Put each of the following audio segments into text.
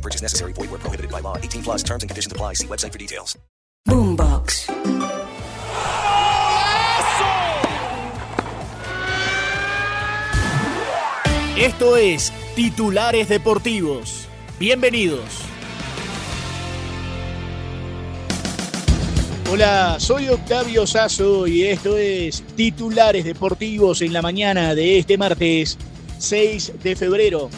No purchase necessary. Void where prohibited by law. 18 plus terms and conditions apply. See website for details. Boombox. Esto es Titulares Deportivos. Bienvenidos. Hola, soy Octavio Sazo y esto es Titulares Deportivos en la mañana de este martes 6 de febrero.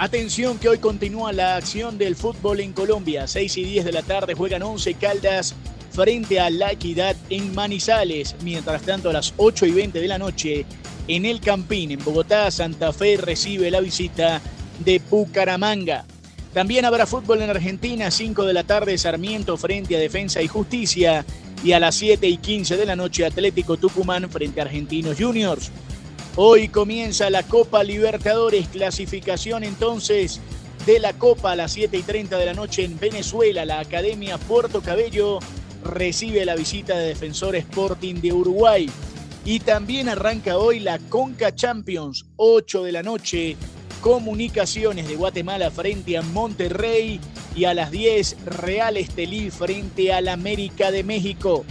Atención que hoy continúa la acción del fútbol en Colombia. 6 y 10 de la tarde juegan 11 Caldas frente a La Equidad en Manizales. Mientras tanto a las 8 y 20 de la noche en El Campín, en Bogotá, Santa Fe recibe la visita de Bucaramanga. También habrá fútbol en Argentina, 5 de la tarde Sarmiento frente a Defensa y Justicia y a las 7 y 15 de la noche Atlético Tucumán frente a Argentinos Juniors. Hoy comienza la Copa Libertadores, clasificación entonces de la Copa a las 7 y 30 de la noche en Venezuela. La Academia Puerto Cabello recibe la visita de Defensor Sporting de Uruguay. Y también arranca hoy la Conca Champions, 8 de la noche. Comunicaciones de Guatemala frente a Monterrey y a las 10 Real Estelí frente al América de México.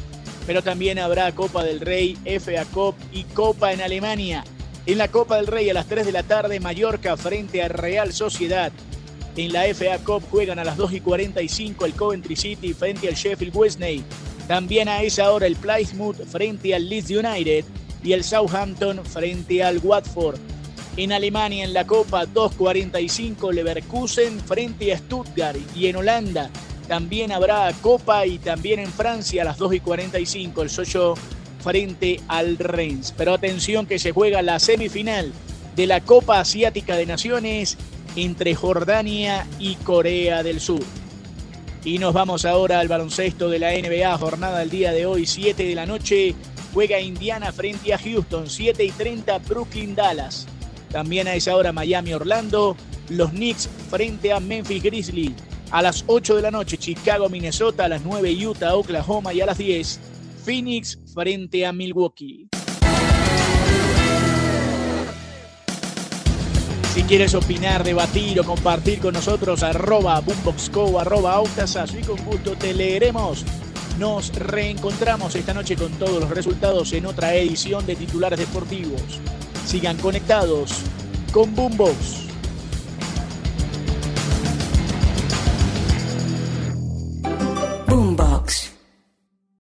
Pero también habrá Copa del Rey, FA Cup y Copa en Alemania. En la Copa del Rey a las 3 de la tarde Mallorca frente a Real Sociedad. En la FA Cup juegan a las 2 y 45 el Coventry City frente al Sheffield Wednesday. También a esa hora el Plymouth frente al Leeds United y el Southampton frente al Watford. En Alemania en la Copa 2.45 Leverkusen frente a Stuttgart y en Holanda también habrá Copa y también en Francia a las 2 y 45 el Socho frente al Reims. Pero atención que se juega la semifinal de la Copa Asiática de Naciones entre Jordania y Corea del Sur. Y nos vamos ahora al baloncesto de la NBA, jornada del día de hoy, 7 de la noche. Juega Indiana frente a Houston, 7 y 30 Brooklyn Dallas. También a esa hora Miami Orlando, los Knicks frente a Memphis Grizzlies. A las 8 de la noche Chicago Minnesota, a las 9 Utah Oklahoma y a las 10 Phoenix frente a Milwaukee. Si quieres opinar, debatir o compartir con nosotros, arroba boomboxco, arroba autasazo y con gusto te leeremos. Nos reencontramos esta noche con todos los resultados en otra edición de titulares deportivos. Sigan conectados con Boombox.